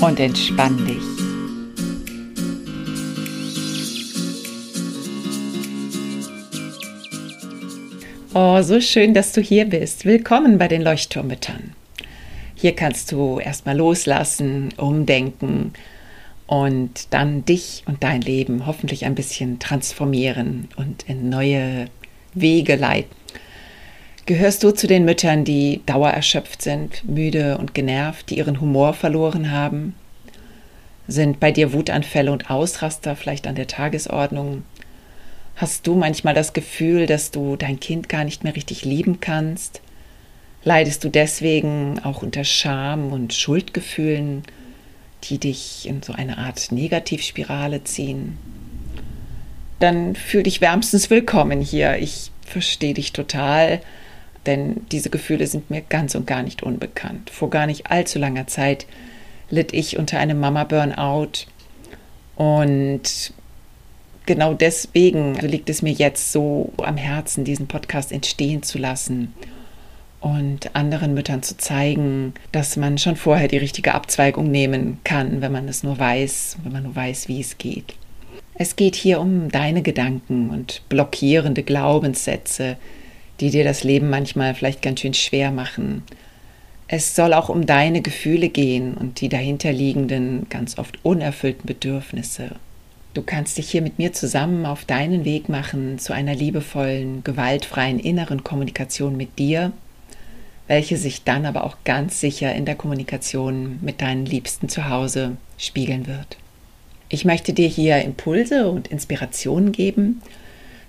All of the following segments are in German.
Und entspann dich. Oh, so schön, dass du hier bist. Willkommen bei den Leuchtturmüttern. Hier kannst du erstmal loslassen, umdenken und dann dich und dein Leben hoffentlich ein bisschen transformieren und in neue Wege leiten. Gehörst du zu den Müttern, die dauererschöpft sind, müde und genervt, die ihren Humor verloren haben? Sind bei dir Wutanfälle und Ausraster vielleicht an der Tagesordnung? Hast du manchmal das Gefühl, dass du dein Kind gar nicht mehr richtig lieben kannst? Leidest du deswegen auch unter Scham und Schuldgefühlen, die dich in so eine Art Negativspirale ziehen? Dann fühl dich wärmstens willkommen hier. Ich verstehe dich total, denn diese Gefühle sind mir ganz und gar nicht unbekannt. Vor gar nicht allzu langer Zeit litt ich unter einem Mama-Burnout und genau deswegen liegt es mir jetzt so am Herzen, diesen Podcast entstehen zu lassen und anderen Müttern zu zeigen, dass man schon vorher die richtige Abzweigung nehmen kann, wenn man es nur weiß, wenn man nur weiß, wie es geht. Es geht hier um deine Gedanken und blockierende Glaubenssätze, die dir das Leben manchmal vielleicht ganz schön schwer machen. Es soll auch um deine Gefühle gehen und die dahinterliegenden, ganz oft unerfüllten Bedürfnisse. Du kannst dich hier mit mir zusammen auf deinen Weg machen zu einer liebevollen, gewaltfreien inneren Kommunikation mit dir welche sich dann aber auch ganz sicher in der Kommunikation mit deinen Liebsten zu Hause spiegeln wird. Ich möchte dir hier Impulse und Inspirationen geben,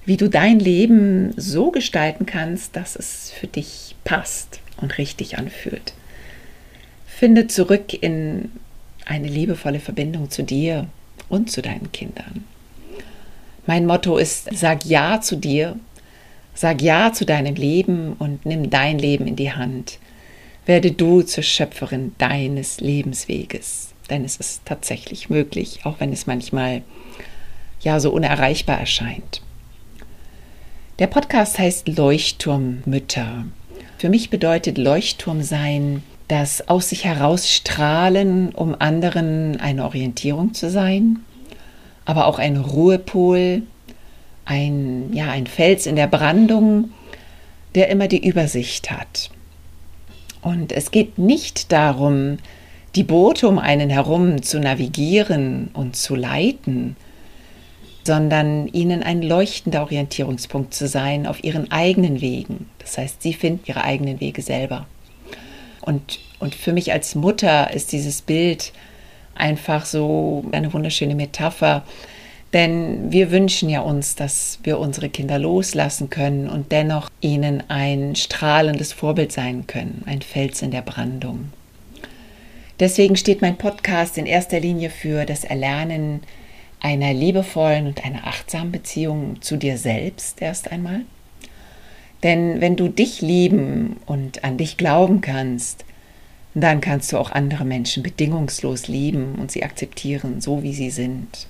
wie du dein Leben so gestalten kannst, dass es für dich passt und richtig anfühlt. Finde zurück in eine liebevolle Verbindung zu dir und zu deinen Kindern. Mein Motto ist, sag Ja zu dir Sag Ja zu deinem Leben und nimm dein Leben in die Hand. Werde du zur Schöpferin deines Lebensweges. Denn es ist tatsächlich möglich, auch wenn es manchmal ja so unerreichbar erscheint. Der Podcast heißt Leuchtturmmütter. Für mich bedeutet Leuchtturm sein, das aus sich herausstrahlen, um anderen eine Orientierung zu sein, aber auch ein Ruhepol, ein, ja, ein Fels in der Brandung, der immer die Übersicht hat. Und es geht nicht darum, die Boote um einen herum zu navigieren und zu leiten, sondern ihnen ein leuchtender Orientierungspunkt zu sein auf ihren eigenen Wegen. Das heißt, sie finden ihre eigenen Wege selber. Und, und für mich als Mutter ist dieses Bild einfach so eine wunderschöne Metapher, denn wir wünschen ja uns, dass wir unsere Kinder loslassen können und dennoch ihnen ein strahlendes Vorbild sein können, ein Fels in der Brandung. Deswegen steht mein Podcast in erster Linie für das Erlernen einer liebevollen und einer achtsamen Beziehung zu dir selbst erst einmal. Denn wenn du dich lieben und an dich glauben kannst, dann kannst du auch andere Menschen bedingungslos lieben und sie akzeptieren, so wie sie sind.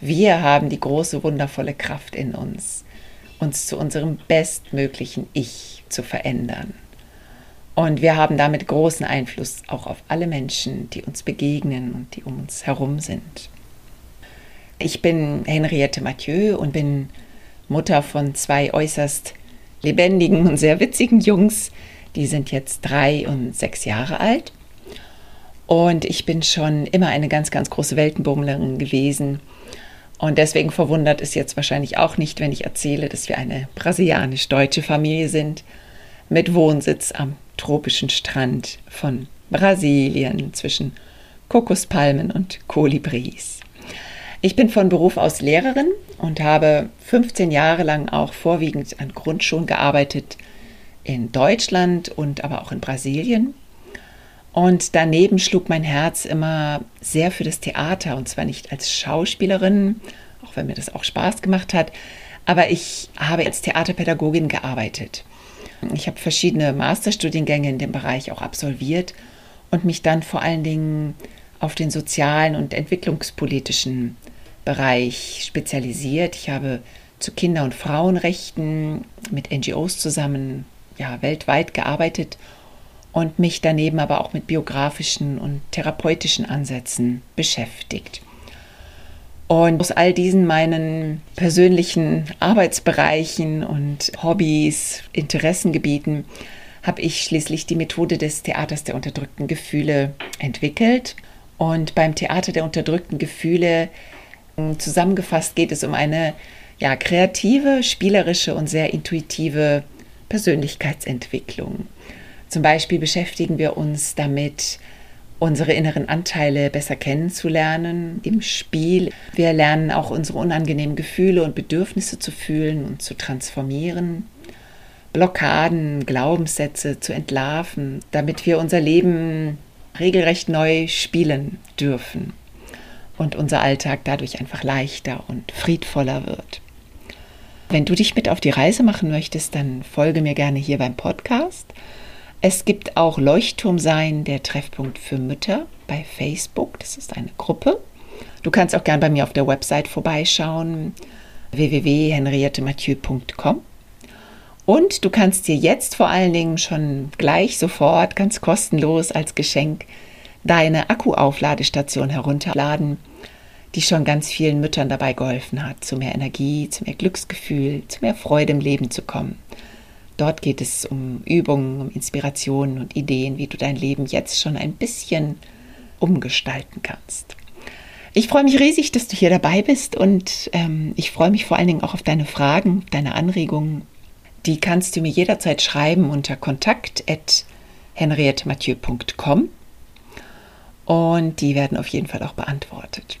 Wir haben die große, wundervolle Kraft in uns, uns zu unserem bestmöglichen Ich zu verändern. Und wir haben damit großen Einfluss auch auf alle Menschen, die uns begegnen und die um uns herum sind. Ich bin Henriette Mathieu und bin Mutter von zwei äußerst lebendigen und sehr witzigen Jungs. Die sind jetzt drei und sechs Jahre alt. Und ich bin schon immer eine ganz, ganz große Weltenbummlerin gewesen und deswegen verwundert es jetzt wahrscheinlich auch nicht, wenn ich erzähle, dass wir eine brasilianisch-deutsche Familie sind mit Wohnsitz am tropischen Strand von Brasilien zwischen Kokospalmen und Kolibris. Ich bin von Beruf aus Lehrerin und habe 15 Jahre lang auch vorwiegend an Grundschulen gearbeitet in Deutschland und aber auch in Brasilien. Und daneben schlug mein Herz immer sehr für das Theater und zwar nicht als Schauspielerin, auch wenn mir das auch Spaß gemacht hat, aber ich habe als Theaterpädagogin gearbeitet. Ich habe verschiedene Masterstudiengänge in dem Bereich auch absolviert und mich dann vor allen Dingen auf den sozialen und entwicklungspolitischen Bereich spezialisiert. Ich habe zu Kinder- und Frauenrechten mit NGOs zusammen ja, weltweit gearbeitet und mich daneben aber auch mit biografischen und therapeutischen Ansätzen beschäftigt. Und aus all diesen meinen persönlichen Arbeitsbereichen und Hobbys, Interessengebieten habe ich schließlich die Methode des Theaters der unterdrückten Gefühle entwickelt. Und beim Theater der unterdrückten Gefühle zusammengefasst geht es um eine ja, kreative, spielerische und sehr intuitive Persönlichkeitsentwicklung. Zum Beispiel beschäftigen wir uns damit, unsere inneren Anteile besser kennenzulernen im Spiel. Wir lernen auch unsere unangenehmen Gefühle und Bedürfnisse zu fühlen und zu transformieren. Blockaden, Glaubenssätze zu entlarven, damit wir unser Leben regelrecht neu spielen dürfen und unser Alltag dadurch einfach leichter und friedvoller wird. Wenn du dich mit auf die Reise machen möchtest, dann folge mir gerne hier beim Podcast. Es gibt auch Leuchtturm sein, der Treffpunkt für Mütter bei Facebook. Das ist eine Gruppe. Du kannst auch gerne bei mir auf der Website vorbeischauen, www.henriettemathieu.com. Und du kannst dir jetzt vor allen Dingen schon gleich sofort ganz kostenlos als Geschenk deine Akkuaufladestation herunterladen die schon ganz vielen Müttern dabei geholfen hat, zu mehr Energie, zu mehr Glücksgefühl, zu mehr Freude im Leben zu kommen. Dort geht es um Übungen, um Inspirationen und Ideen, wie du dein Leben jetzt schon ein bisschen umgestalten kannst. Ich freue mich riesig, dass du hier dabei bist und ähm, ich freue mich vor allen Dingen auch auf deine Fragen, deine Anregungen. Die kannst du mir jederzeit schreiben unter kontakt.henriettemathieu.com und die werden auf jeden Fall auch beantwortet.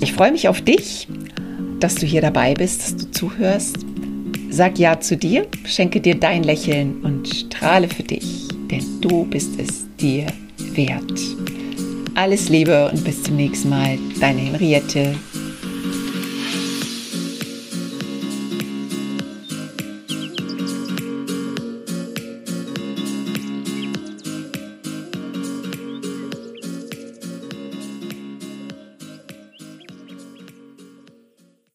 Ich freue mich auf dich, dass du hier dabei bist, dass du zuhörst. Sag Ja zu dir, schenke dir dein Lächeln und strahle für dich, denn du bist es dir wert. Alles Liebe und bis zum nächsten Mal, deine Henriette.